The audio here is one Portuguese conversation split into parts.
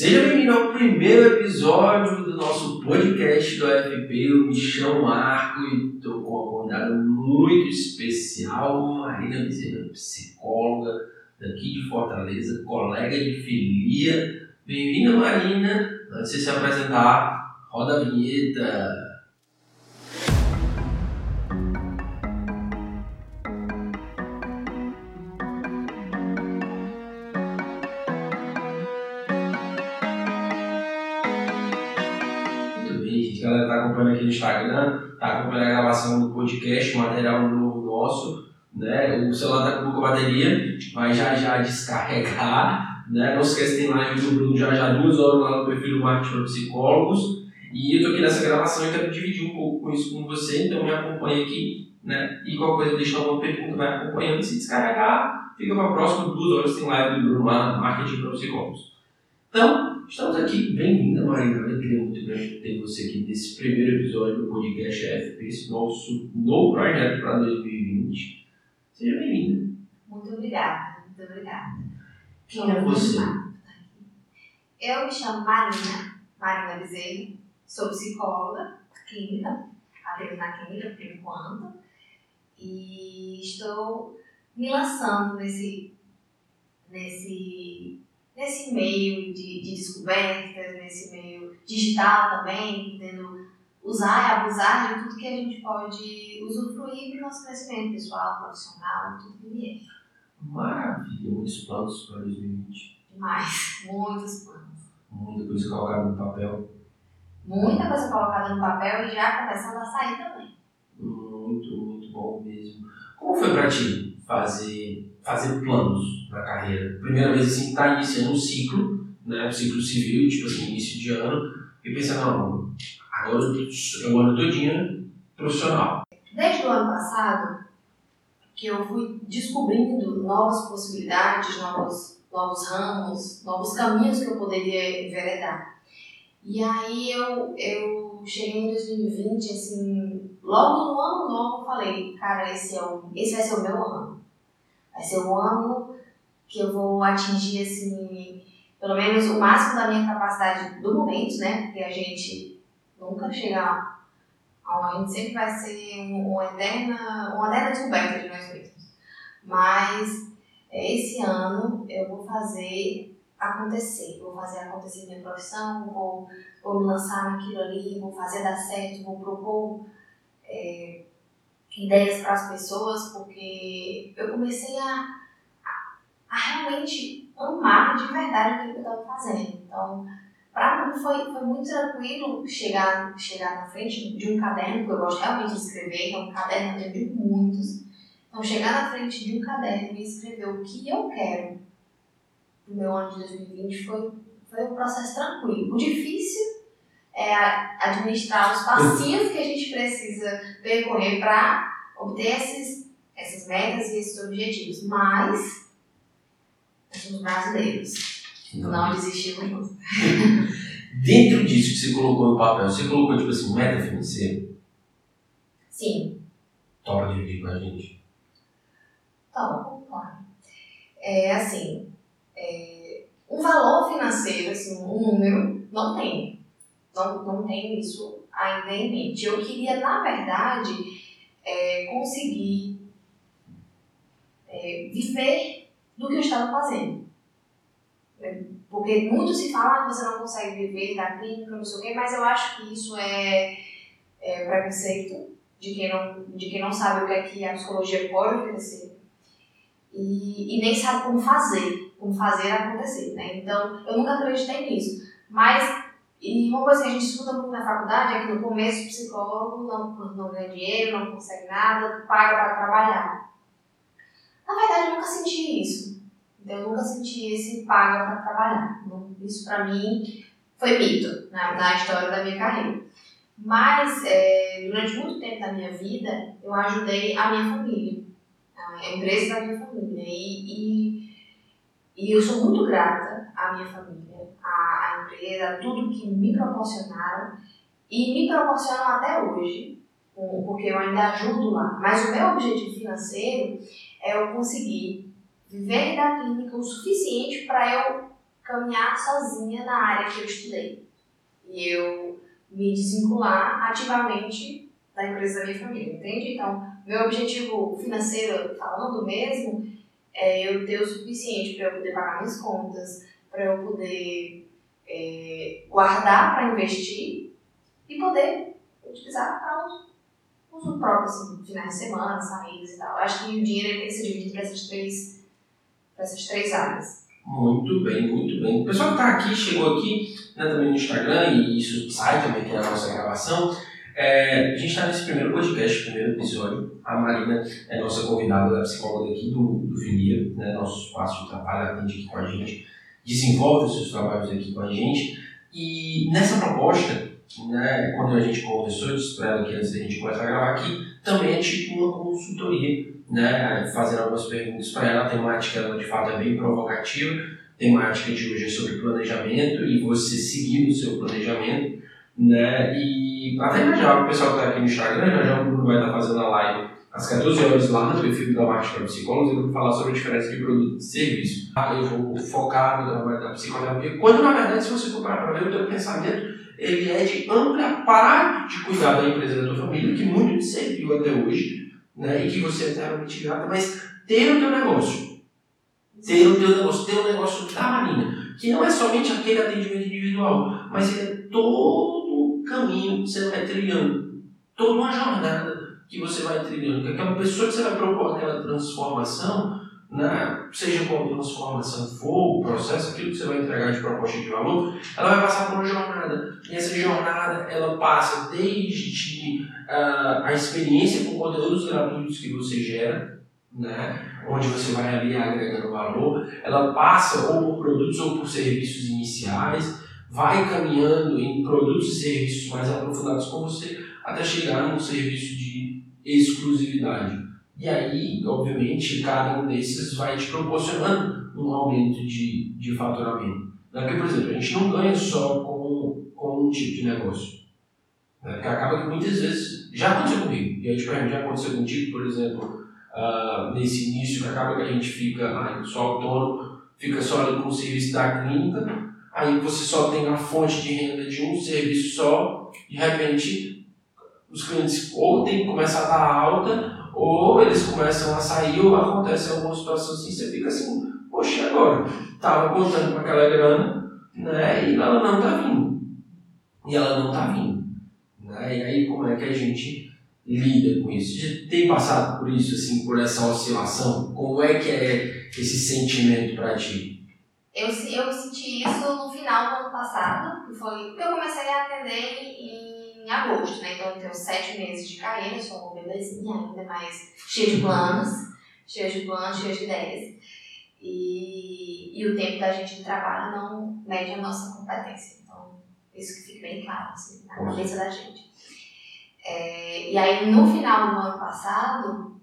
Seja bem-vindo ao primeiro episódio do nosso podcast do AFP. Eu me chamo Marco e estou com uma convidada muito especial, Marina Bezerra, psicóloga daqui de Fortaleza, colega de filia. Bem-vinda, Marina. Antes de se apresentar, roda a vinheta. Está acompanhando a gravação do podcast, material novo nosso. Né? O celular está com pouca bateria, vai já já descarregar. Né? Não esqueça, tem live do Bruno já já duas horas lá no perfil do Marketing para Psicólogos. E eu estou aqui nessa gravação e quero dividir um pouco com isso com você, então me acompanhe aqui. Né? E qualquer coisa, deixa alguma pergunta, vai acompanhando. Se descarregar, fica para a próxima, duas horas tem live do Bruno lá Marketing para Psicólogos. Então, estamos aqui. Bem-vinda, Marina. Alegria muito grande ter você aqui nesse primeiro episódio do podcast AFP, esse nosso novo projeto para 2020. Seja bem-vinda. Muito obrigada, muito obrigada. Quem é você? Eu me chamo Marina, Marina Bezerra, sou psicóloga clínica, atendo na clínica por enquanto, e estou me lançando nesse, nesse, nesse meio de, de descobertas, nesse meio digital também, tentando usar e abusar de tudo que a gente pode usufruir para o nosso crescimento pessoal, profissional, tudo que vier. Maravilha, muitos planos para 2020. Demais, muitos planos. Muita coisa colocada no papel. Muita coisa colocada no papel e já começando a sair também. Muito, muito bom mesmo. Como foi para ti fazer, fazer planos na carreira? Primeira vez assim, tá iniciando um ciclo, né? Um ciclo civil, tipo assim, início de ano, e pensando, não, agora é o ano todinho profissional. Desde o ano passado, que eu fui descobrindo novas possibilidades, novos, novos ramos, novos caminhos que eu poderia enveredar. E aí eu, eu cheguei em 2020, assim, logo no ano novo eu falei, cara, esse, é o, esse vai ser o meu ano. Vai ser o ano que eu vou atingir, assim, pelo menos o máximo da minha capacidade do momento, né? Porque a gente nunca chega a gente sempre vai ser uma eterna, uma eterna descoberta de nós mesmos. Mas é, esse ano eu vou fazer acontecer, vou fazer acontecer minha profissão, vou, vou me lançar naquilo ali, vou fazer dar certo, vou propor é, ideias para as pessoas, porque eu comecei a, a, realmente amar de verdade aquilo que eu estava fazendo. Então, para mim foi, foi muito tranquilo chegar, chegar na frente de um caderno, porque eu gosto realmente de escrever, então um caderno de muitos. Então, chegar na frente de um caderno e escrever o que eu quero no meu ano de 2020 foi, foi um processo tranquilo. O difícil é administrar os passinhos que a gente precisa percorrer para obter esses, essas metas e esses objetivos. Mas, nós somos brasileiros. Não desistimos não. Dentro disso que você colocou no papel, você colocou, tipo assim, meta financeira? Sim, Topa dividir com a gente. Então, claro. É assim, é, um valor financeiro, assim, um número, não tem. Não, não tenho isso ainda em mente. Eu queria, na verdade, é, conseguir é, viver do que eu estava fazendo. É, Porque muito se fala que você não consegue viver da clínica, não sei o quê, mas eu acho que isso é, é preconceito de quem, não, de quem não sabe o que é que a psicologia pode oferecer e, e nem sabe como fazer, como fazer acontecer, né? Então, eu nunca acreditei nisso. Mas, e uma coisa que a gente escuta muito na faculdade é que no começo o psicólogo não, não ganha dinheiro, não consegue nada, paga para trabalhar. Na verdade, eu nunca senti isso. Então, eu nunca senti esse paga para trabalhar. Isso, para mim, foi mito na, na história da minha carreira. Mas, é, durante muito tempo da minha vida, eu ajudei a minha família a empresa da minha família. E, e, e eu sou muito grata à minha família, à, à empresa, a tudo que me proporcionaram e me proporcionam até hoje, porque eu ainda ajudo lá. Mas o meu objetivo financeiro é eu conseguir viver da clínica o suficiente para eu caminhar sozinha na área que eu estudei. E eu me desvincular ativamente da empresa da minha família, entende? Então, meu objetivo financeiro, falando mesmo, é eu ter o suficiente para eu poder pagar minhas contas, para eu poder é, guardar para investir e poder utilizar para uso próprio, assim, finais de semana, saídas e tal. Acho que o dinheiro tem que ser dividido para essas três, para essas três áreas. Muito bem, muito bem. O pessoal que está aqui, chegou aqui, né, também no Instagram, e isso sai também aqui na nossa gravação. É, a gente está nesse primeiro podcast, primeiro episódio. A Marina é nossa convidada, da psicóloga aqui do, do né, nosso espaço de trabalho, atende aqui com a gente, desenvolve os seus trabalhos aqui com a gente. E nessa proposta, né, quando a gente conversou, eu disse para ela que antes da gente começar a gravar aqui, também é tipo uma consultoria, né, fazendo algumas perguntas para ela. A temática, ela de fato é bem provocativa. A temática de hoje é sobre planejamento e você seguir o seu planejamento, né, e até já o pessoal que está aqui no Instagram, já já o Bruno vai estar tá fazendo a live às 14 horas lá no perfil da Marketing para Psicólogos, eu vou falar sobre a diferença de produto e serviço. Eu vou focar no trabalho da psicoterapia, quando na verdade, se você for para ver o teu pensamento, ele é de ampla parar de cuidar da empresa da tua família, que muito te serviu até hoje, né, e que você é eternamente grata, mas ter o teu negócio. Ter o teu negócio, ter o negócio da Marina, que não é somente aquele atendimento individual, mas ele é todo o caminho que você vai trilhando, toda uma jornada que você vai trilhando, que aquela pessoa que você vai propor aquela transformação, né, seja qual transformação for, o processo, aquilo que você vai entregar de proposta de valor, ela vai passar por uma jornada. E essa jornada, ela passa desde uh, a experiência com conteúdos gratuitos que você gera, né, onde você vai ali agregando valor, ela passa ou por produtos ou por serviços iniciais, vai caminhando em produtos e serviços mais aprofundados com você, até chegar num serviço de exclusividade. E aí, obviamente, cada um desses vai te proporcionando um aumento de, de faturamento. Né? Porque, por exemplo, a gente não ganha só com, com um tipo de negócio. Né? Porque acaba que muitas vezes, já aconteceu comigo, e aí te pergunto, já aconteceu contigo, por exemplo, uh, nesse início, que acaba que a gente fica só autônomo, fica só ali com o serviço da clínica, aí você só tem a fonte de renda de um serviço só, de repente os clientes ou tem que começar a dar alta, ou eles começam a sair, ou acontece alguma situação assim, você fica assim, poxa, agora? Estava contando com aquela grana, né, e ela não está vindo. E ela não está vindo. Né? E aí como é que a gente lida com isso? Você tem passado por isso, assim, por essa oscilação? Como é que é esse sentimento para ti? Eu, eu senti isso no final do ano passado, que foi que eu comecei a atender em em agosto, né? Então eu tenho sete meses de carreira, sou uma bebezinha ainda, mas cheia de planos, cheia de planos, cheia de ideias. E, e o tempo da gente de trabalho não mede a nossa competência. Então, isso que fica bem claro, assim, na cabeça da gente. É, e aí, no final do ano passado,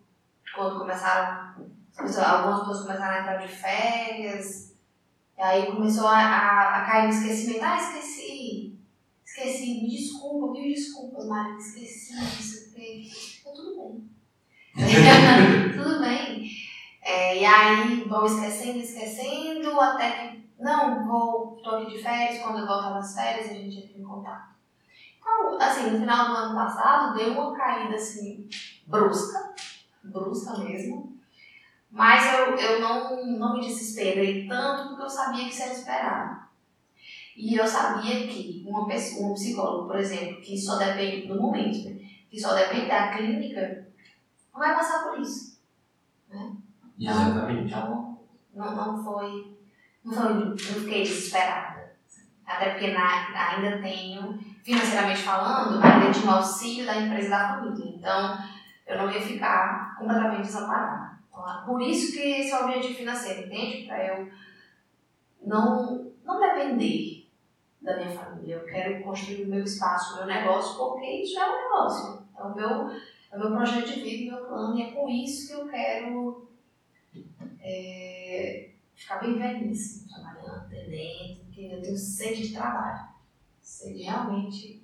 quando começaram, algumas pessoas começaram a entrar de férias, aí começou a, a, a cair no esquecimento. Ah, esqueci esqueci, me desculpa, mil desculpas, Mari, esqueci isso, porque tá tudo bem. tudo bem. É, e aí vão esquecendo, esquecendo, até que, não, vou, tô aqui de férias, quando eu voltar das férias a gente entra em contato. Então, assim, no final do ano passado deu uma caída, assim, brusca, brusca mesmo, mas eu, eu não, não me desesperei tanto porque eu sabia que isso era esperado. E eu sabia que uma pessoa, um psicólogo, por exemplo, que só depende do momento, né? que só depende da clínica, não vai passar por isso. Né? Exatamente. Então, não, não foi. Não, foi, não fiquei desesperada. Até porque na, ainda tenho, financeiramente falando, ainda tinha o auxílio da empresa da família. Então, eu não ia ficar completamente desamparada. Então, por isso que esse é o objetivo financeiro, entende? Para eu não, não depender da minha família. Eu quero construir o meu espaço, o meu negócio, porque isso é um negócio. É o meu, é o meu projeto de vida, o meu plano, e é com isso que eu quero é, ficar bem velhinha, assim, trabalhando, atendendo, porque eu tenho sede de trabalho. Sede realmente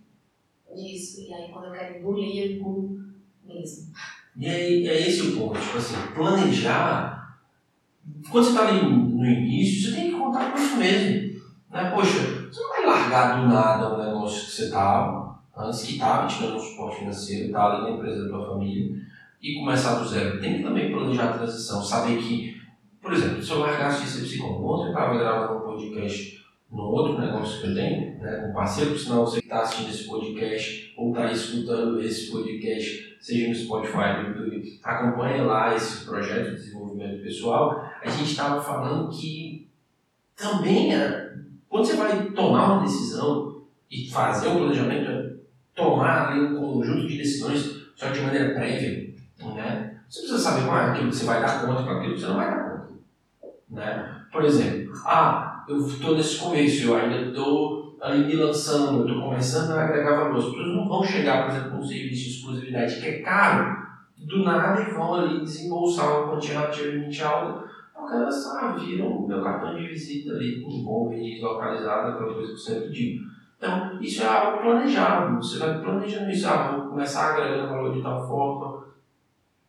disso. E aí quando eu quero engolir, eu engulo mesmo. E aí, é esse o ponto, tipo assim, planejar. Quando você está ali no início, você tem que contar com isso mesmo. Né? Poxa, largar do nada um negócio que você estava, antes que estava te dando um suporte financeiro, está ali na empresa da tua família, e começar do zero. Tem que também planejar a transição, saber que, por exemplo, se eu largasse de ser psicólogo, ontem eu estava gravando um podcast no outro negócio que eu tenho, né, com parceiro, por sinal você que está assistindo esse podcast ou está escutando esse podcast, seja no Spotify, no YouTube, acompanha lá esse projeto de desenvolvimento pessoal, a gente estava falando que também, é, quando você vai tomar uma decisão e fazer um planejamento, é tomar ali um conjunto de decisões, só de maneira prévia, né? Você precisa saber qual é aquilo que você vai dar conta com aquilo que você não vai dar conta. Né? Por exemplo, ah, eu estou nesse começo, eu ainda estou ali me lançando, eu estou começando a agregar valor. As pessoas não vão chegar, por exemplo, com um serviço de exclusividade que é caro, do nada e vão ali desembolsar uma quantia relativamente alta, elas ah, viram o meu cartão de visita ali com bom e localizado, aquela coisa que eu sempre. Então, isso é algo planejado. Você vai planejando isso. Ah, vou começar a agregar valor de tal forma,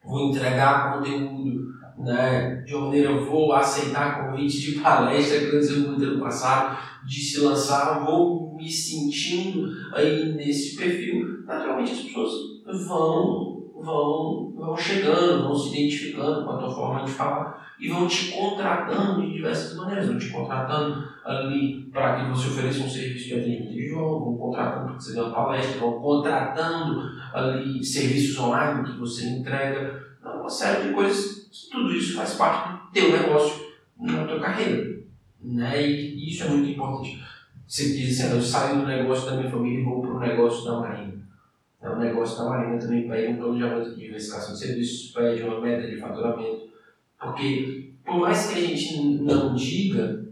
vou entregar conteúdo né, de uma maneira, vou aceitar convite de palestra que aconteceu muito ano passado, de se lançar, vou me sentindo aí nesse perfil. Naturalmente as pessoas vão, vão, vão chegando, vão se identificando com a tua forma de falar e vão te contratando de diversas maneiras, vão te contratando ali para que você ofereça um serviço de atendimento individual, vão contratando para que você dê uma palestra, vão contratando ali serviços online que você entrega, uma série de coisas, tudo isso faz parte do teu negócio na tua carreira, né? E isso é muito importante. Você diz assim, eu saio do negócio da minha família e vou para o negócio da Marinha. É o negócio da Marinha também pede um planejamento de diversificação de serviços, pede uma meta de faturamento, porque por mais que a gente não diga,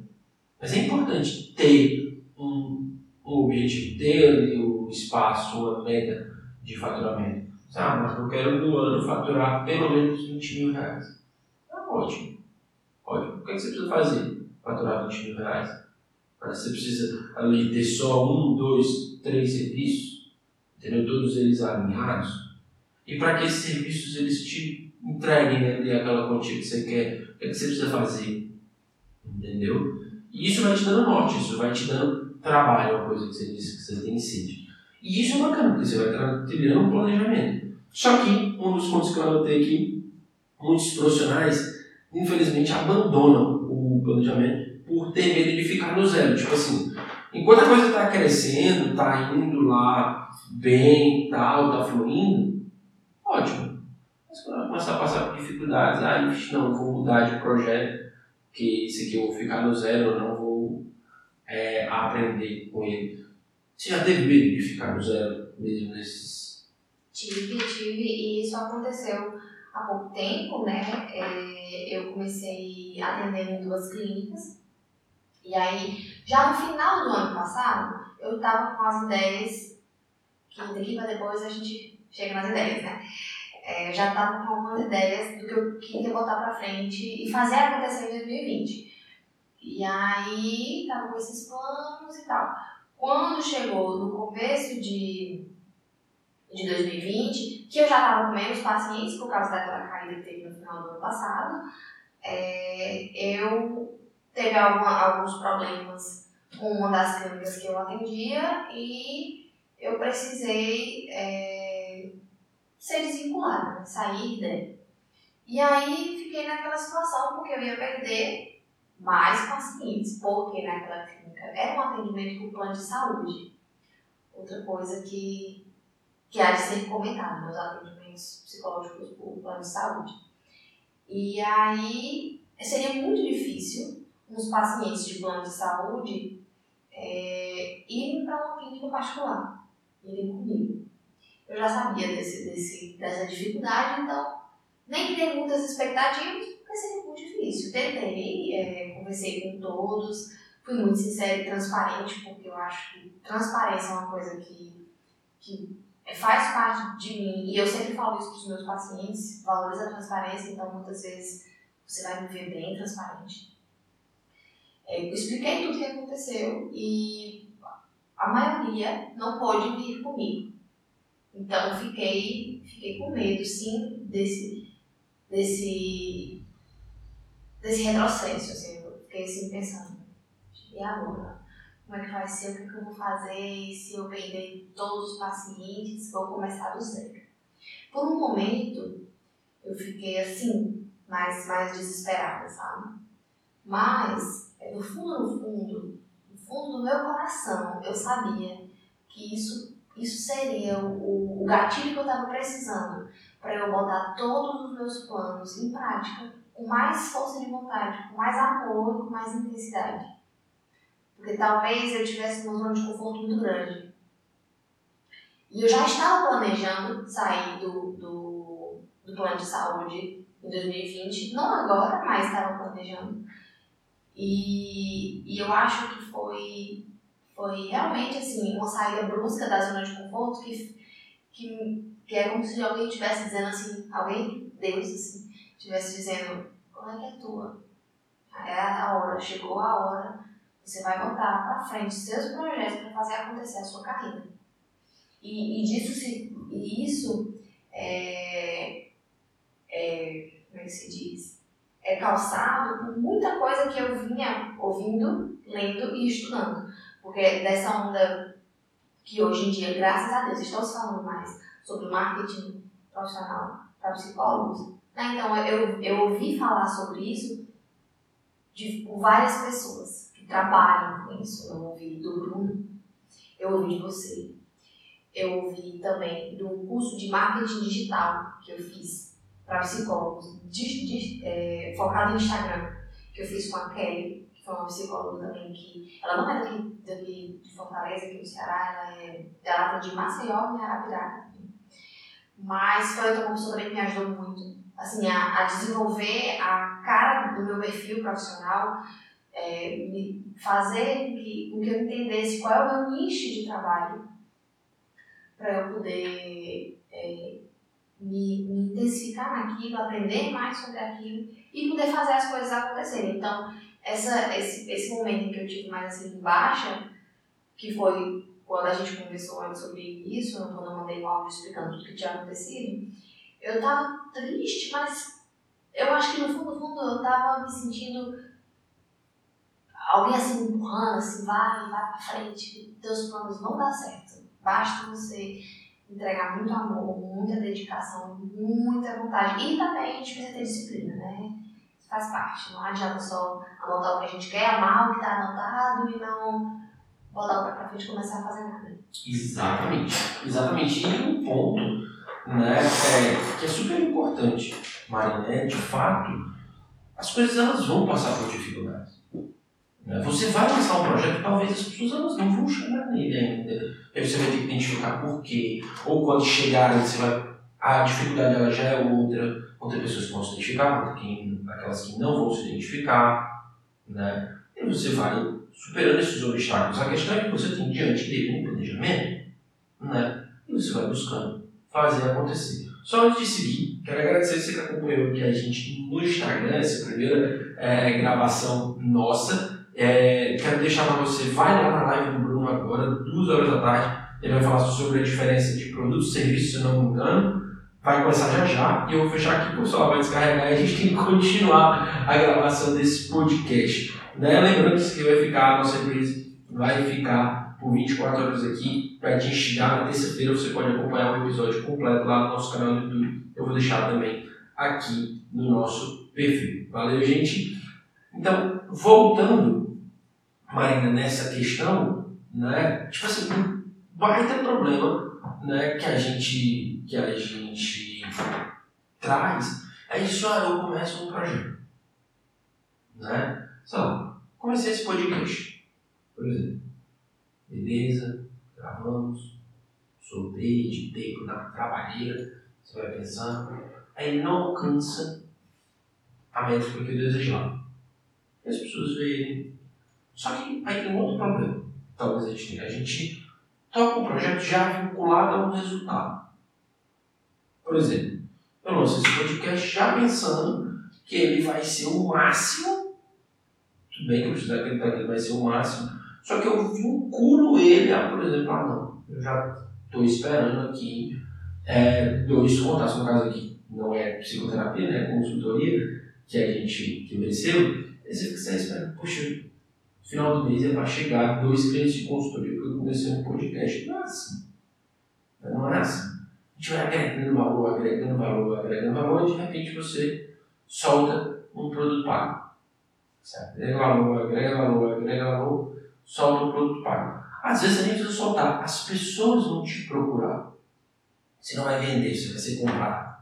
mas é importante ter um, um objetivo, ter ali um espaço, uma meta de faturamento. Ah, mas eu quero no ano faturar pelo menos 20 mil reais. Ah, ótimo. Ótimo. O que, é que você precisa fazer? Faturar 20 mil reais. Você precisa ali ter só um, dois, três serviços, entendeu? Todos eles alinhados. E para que esses serviços eles te entreguem né, aquela quantia que você quer, o que, é que você precisa fazer? Entendeu? E isso vai te dando norte, isso vai te dando trabalho, uma coisa que você disse que você tem sede. E isso é bacana, porque você vai trilhando um planejamento. Só que, um dos pontos que eu anotei aqui, muitos profissionais, infelizmente, abandonam o planejamento por ter medo de ficar no zero. Tipo assim, enquanto a coisa está crescendo, está indo lá bem, tal, está fluindo, ótimo. Mas quando começar a passar por dificuldades, aí, ah, não, vou mudar de projeto, que esse aqui eu vou ficar no zero, eu não vou é, aprender com ele. Você já teve medo de ficar no zero mesmo nesses. Tive, tive, e isso aconteceu há pouco tempo, né? É, eu comecei atendendo em duas clínicas. E aí, já no final do ano passado, eu estava com as ideias, que daqui para depois a gente chega nas ideias, né? É, eu já estava com algumas ideias do que eu queria botar para frente e fazer acontecer em 2020. E aí, estava com esses planos e tal. Quando chegou no começo de, de 2020, que eu já estava com menos pacientes por causa daquela caída que teve no final do ano passado, é, eu teve alguma, alguns problemas com uma das clínicas que eu atendia e eu precisei é, ser desvinculada, né, sair dela. E aí fiquei naquela situação porque eu ia perder mais pacientes, porque naquela é um atendimento por plano de saúde. Outra coisa que, que há de ser comentada, meus atendimentos psicológicos por plano de saúde. E aí seria muito difícil uns pacientes de plano de saúde é, irem para uma clínica particular, irem comigo. Eu já sabia desse, desse, dessa dificuldade, então nem criei muitas expectativas, porque seria muito difícil. Tentei, é, conversei com todos, fui muito sincera e transparente, porque eu acho que transparência é uma coisa que, que faz parte de mim. E eu sempre falo isso para os meus pacientes, valoriza a transparência, então muitas vezes você vai me ver bem transparente. É, eu expliquei tudo o que aconteceu e a maioria não pôde vir comigo. Então fiquei, fiquei com medo, sim, desse, desse, desse retrocesso. Assim, eu fiquei assim pensando e agora? Como é que vai ser? O que, que eu vou fazer? Se eu perder todos os pacientes, vou começar do zero. Por um momento, eu fiquei assim, mais, mais desesperada, sabe? Mas, é, no fundo, no fundo, fundo do meu coração, eu sabia que isso, isso seria o, o gatilho que eu estava precisando para eu botar todos os meus planos em prática com mais força de vontade, com mais amor com mais intensidade. Porque talvez eu tivesse uma zona de conforto muito grande. E eu já estava planejando sair do, do, do plano de saúde em 2020, não agora, mas estava planejando. E, e eu acho que foi, foi realmente assim, uma saída brusca da zona de conforto que, que, que é como se alguém estivesse dizendo assim, alguém, Deus, assim, estivesse dizendo, qual é que é tua? É a hora, chegou a hora, você vai botar para frente seus projetos para fazer acontecer a sua carreira. E, e disso se, e isso é, é, como é que se diz? É calçado com muita coisa que eu vinha ouvindo, lendo e estudando. Porque dessa onda que hoje em dia, graças a Deus, estamos falando mais sobre marketing profissional para psicólogos. Né? Então, eu, eu ouvi falar sobre isso de, por várias pessoas que trabalham com isso. Eu ouvi do Bruno, eu ouvi de você, eu ouvi também do curso de marketing digital que eu fiz para psicólogos, de, de, é, focado no Instagram, que eu fiz com a Kelly, que foi uma psicóloga também, que ela não é daqui, daqui de Fortaleza, aqui no Ceará, ela é ela de Maceió e Arapiraca. Mas foi uma pessoa também que me ajudou muito assim, a, a desenvolver a cara do meu perfil profissional, é, fazer com que, com que eu entendesse qual é o meu nicho de trabalho para eu poder é, me, me, intensificar naquilo, aprender mais sobre aquilo e poder fazer as coisas acontecerem. Então, essa, esse, esse momento em que eu tive mais assim baixa, que foi quando a gente conversou antes sobre isso, quando eu mandei um áudio explicando tudo que tinha acontecido, eu tava triste, mas eu acho que no fundo, no fundo, eu tava me sentindo alguém assim empurrando, assim, vai, vai pra frente, teus planos vão dar certo. Basta você entregar muito amor, muita dedicação, muita vontade. E também a gente precisa ter disciplina, né? Isso faz parte. Não adianta só anotar o que a gente quer, amar o que está anotado e não botar o pé pra frente e começar a fazer nada. Exatamente. Exatamente. E um ponto né, é, que é super importante, Mari, né? De fato, as coisas elas vão passar por dificuldades. Né? Você vai lançar um projeto, talvez as pessoas elas não vão chegar nele ainda. Aí você vai ter que identificar por quê. Ou quando chegarem, você vai. A dificuldade ela já é outra. Ter pessoas que vão se identificar, aquelas que não vão se identificar. Né? E você vai superando esses obstáculos. A questão é que você tem diante dele um planejamento, né? E você vai buscando fazer acontecer. Só antes de seguir, quero agradecer você que acompanhou aqui a gente no Instagram, essa primeira é, gravação nossa. É, quero deixar para você, vai lá na live do Bruno agora, duas horas da tarde. Ele vai falar sobre a diferença de produto e serviço, se não me engano. Vai começar já já e eu vou fechar aqui, o pessoal vai descarregar e a gente tem que continuar a gravação desse podcast. Né? Lembrando que isso aqui vai ficar, a nossa empresa vai ficar por 24 horas aqui para te instigar. Na terça-feira você pode acompanhar o episódio completo lá no nosso canal do YouTube. Eu vou deixar também aqui no nosso perfil. Valeu, gente? Então, voltando, Marina, nessa questão, né? Tipo assim, um baita problema né, que a gente que a gente traz é isso, ah, eu começo um projeto. Né? Sei lá, comecei esse podcast, por exemplo. Beleza, gravamos, soltei, na trabalheira, você vai pensando, aí não alcança a métrica que eu desejava. As pessoas veem. Só que aí tem outro problema. Talvez a gente tenha. A gente toca um projeto já vinculado a um resultado. Por exemplo, eu lanço esse podcast já pensando que ele vai ser o máximo. Tudo bem que eu preciso acreditar que ele vai ser o máximo. Só que eu vinculo ele a, por exemplo, ah não, eu já estou esperando aqui é, dois contatos, no caso aqui não é psicoterapia, né, é consultoria que a gente que eu recebo, aí você fica esperando, poxa, final do mês é para chegar dois clientes de consultoria que eu comecei um podcast. Não é assim. Não é assim. A gente vai agregando valor, agregando valor, agregando valor, e de repente você solta um produto pago. Certo? Agrega valor, agrega valor, agrega valor, solta um produto pago. Às vezes você nem precisa soltar, as pessoas vão te procurar. Você não vai vender, você vai ser comprado.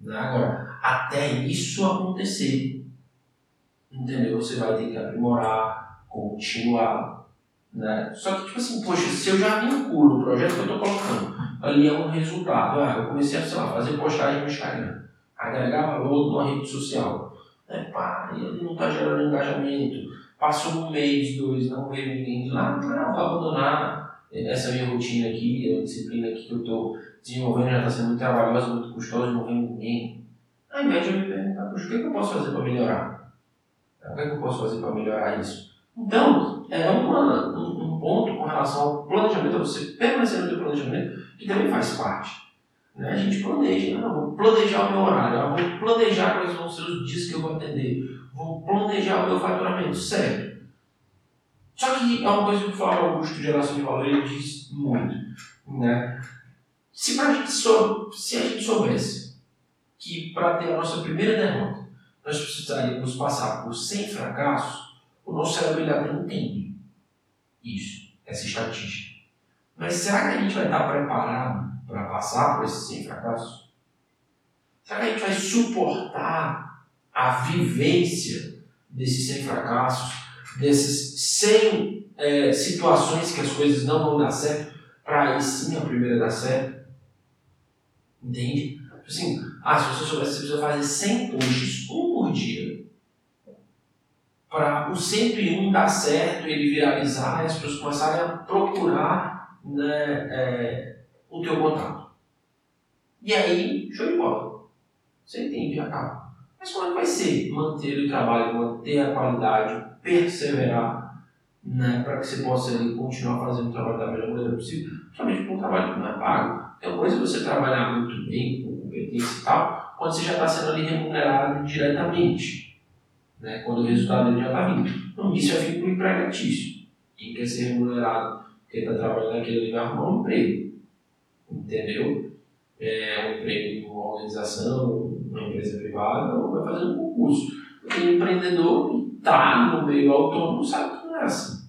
Né? Agora, até isso acontecer, entendeu? Você vai ter que aprimorar, continuar. Né? Só que, tipo assim, poxa, se eu já vinculo o projeto que eu estou colocando, ali é um resultado. Ah, eu comecei a, sei lá, fazer postagem no Instagram, agregar valor numa rede social. É, pá, ele não está gerando engajamento. Passou um mês, dois, não veio ninguém de lá, não, vou abandonar essa minha rotina aqui, a disciplina aqui que eu estou desenvolvendo já está sendo muito trabalhosa, muito custosa, não vem ninguém. Ao invés de eu me perguntar, poxa, o que, é que eu posso fazer para melhorar? O que, é que eu posso fazer para melhorar isso? Então, é uma, um, um, ponto com relação ao planejamento, você permanecer no seu planejamento, que também faz parte. Né? A gente planeja, ah, vou planejar o meu horário, ah, vou planejar quais vão ser os dias que eu vou atender, vou planejar o meu faturamento, certo? Só que é uma coisa que o Flávio Augusto de Geração de Valor ele diz muito. Né? Se, a gente sou, se a gente soubesse que para ter a nossa primeira derrota nós precisaríamos passar por 100 fracassos, o nosso cérebro ele até entende isso, essa estatística. Mas será que a gente vai estar preparado para passar por esses 100 fracassos? Será que a gente vai suportar a vivência desses 100 fracassos, desses 100 é, situações que as coisas não vão dar certo, para aí sim a primeira dar certo? Entende? Tipo assim, ah, se você soubesse, você precisa fazer 100 posts, um por dia. Para o 101 dar certo, ele viralizar as pessoas começarem a procurar né, é, o teu contato. E aí, show de bola. Você entende, acaba. Mas como é que vai ser? Manter o trabalho, manter a qualidade, perseverar, né, para que você possa ali, continuar fazendo o trabalho da melhor maneira possível, principalmente com um trabalho que não é pago. É uma coisa você trabalhar muito bem, com competência e tal, quando você já está sendo ali remunerado diretamente, né? quando o resultado dele já está vindo. Então, isso é vínculo empregatício. Quem quer ser remunerado porque está trabalhando naquele vai arrumar um emprego. Entendeu? É um emprego em uma organização, uma empresa privada, ou vai fazer um concurso. Porque o empreendedor está no meio autônomo sabe que não é assim.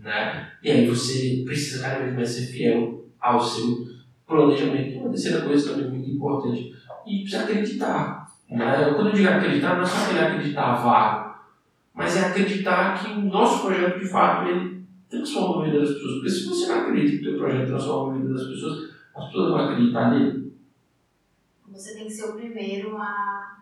Né? E aí você precisa cada vez mais ser fiel ao seu planejamento. Uma terceira coisa também muito importante. E precisa acreditar. Né? Quando eu digo acreditar, não é só aquele acreditar vago, mas é acreditar que o nosso projeto, de fato, ele transforma a vida das pessoas. Porque se você não acredita que o seu projeto transforma a vida das pessoas, as pessoas vão acreditar nele. Você tem que ser o primeiro a,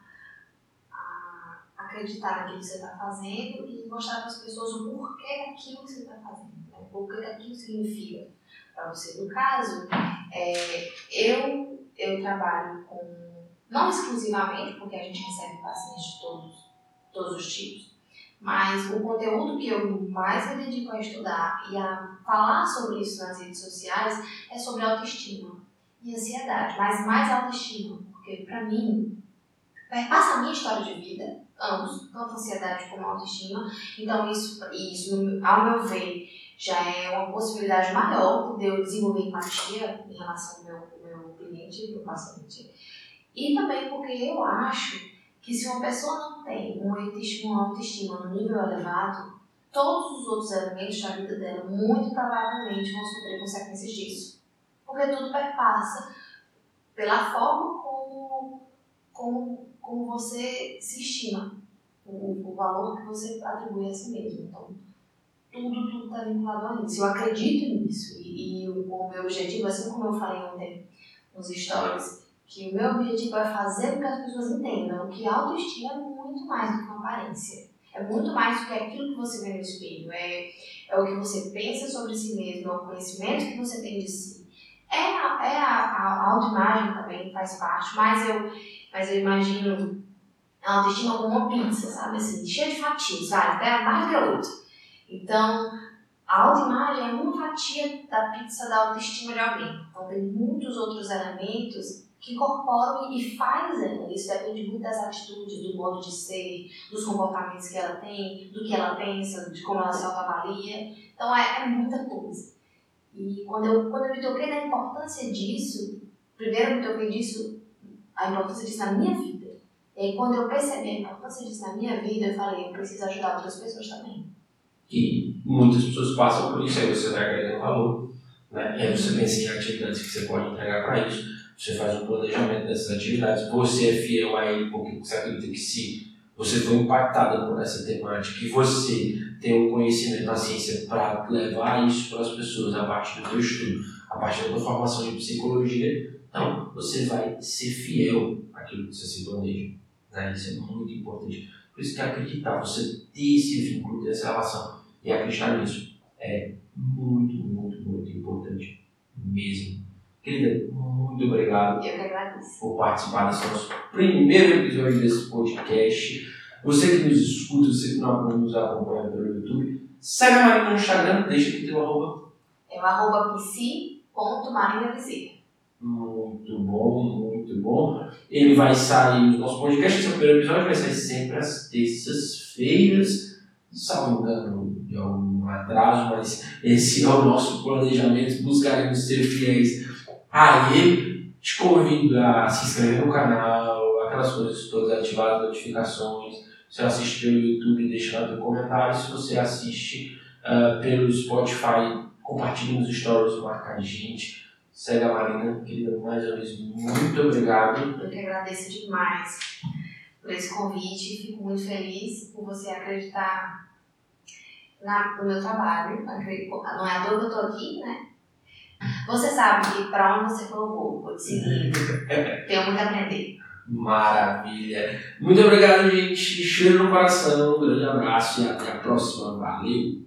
a acreditar naquilo que você está fazendo e mostrar para as pessoas o porquê daquilo que você está fazendo, né? o porquê daquilo significa para você. No caso, é, eu, eu trabalho com, não exclusivamente, porque a gente recebe pacientes de todos, todos os tipos, mas o conteúdo que eu mais me dedico a estudar e a falar sobre isso nas redes sociais é sobre autoestima e ansiedade, mas mais autoestima, porque para mim, perpassa a minha história de vida, ambos, tanto ansiedade como autoestima, então isso, isso ao meu ver, já é uma possibilidade maior de eu desenvolver empatia em relação ao meu, meu cliente, meu paciente. E também porque eu acho que se uma pessoa não tem uma autoestima, uma autoestima no nível elevado, todos os outros elementos da vida dela muito provavelmente vão sofrer consequências disso. Porque tudo perpassa pela forma como, como, como você se estima, o, o valor que você atribui a si mesmo. Então, tudo tudo está vinculado a isso. Eu acredito nisso. E, e o, o, meu objetivo, assim como eu falei ontem nos stories, que o meu objetivo é fazer com que as pessoas entendam que autoestima é muito mais do que uma aparência. É muito mais do que aquilo que você vê no espelho. É, é o que você pensa sobre si mesmo, é o conhecimento que você tem de si. É a, é a, a autoimagem também faz parte, mas eu, mas eu imagino a autoestima como uma pizza, sabe? Assim, cheia de fatias, sabe? Até mais do que a outra. Então, a autoimagem é uma fatia da pizza da autoestima de alguém. Então, tem muitos outros elementos que incorporam e fazem. Isso depende muito das atitudes, do modo de ser, dos comportamentos que ela tem, do que ela pensa, de como ela se autoavalia. Então é, é muita coisa. E quando eu, quando eu me toquei da importância disso, primeiro eu me toquei disso, a importância disso na minha vida. E aí, quando eu percebi a importância disso na minha vida, eu falei, eu preciso ajudar outras pessoas também. E muitas pessoas passam por isso, aí você agregando valor. Né? E aí você pensa em atividades que você pode entregar para isso. Você faz um planejamento dessas atividades. Você é fiel a ele porque você acredita que se você foi impactado por essa temática, que você tem um conhecimento da ciência para levar isso para as pessoas a partir do seu estudo, a partir da sua formação de psicologia, então você vai ser fiel àquilo que você se planeja. Né? Isso é muito importante. Por isso que acreditar, você ter esse vínculo, ter essa relação e acreditar nisso é muito, mesmo. Querida, muito obrigado Eu que agradeço. por participar desse nosso primeiro episódio desse podcast. Você que nos escuta, você que não nos acompanha pelo YouTube, segue a Marina no Instagram, deixa aqui teu arroba. É o arroba. Muito bom, muito bom. Ele vai sair no nosso podcast, esse é o primeiro episódio, vai sair sempre às terças-feiras. Salvo engano de algum atraso, mas esse é o nosso planejamento. Buscaremos ser fiéis a ele. Te convido a se inscrever no canal, aquelas coisas todas, ativar as notificações. Se você assiste pelo YouTube, deixa lá teu comentário. Se você assiste uh, pelo Spotify, compartilhe nos stories, marca a gente. Segue a Marina, querida, mais uma vez, muito obrigado. Eu que agradeço demais por esse convite. Fico muito feliz por você acreditar na, no meu trabalho. Não é à toa que eu estou aqui, né? Você sabe que para onde você vou, vou te seguir. Tenho muito a aprender. Maravilha. Muito obrigado, gente. Cheiro no coração, um grande abraço e até a próxima. Valeu!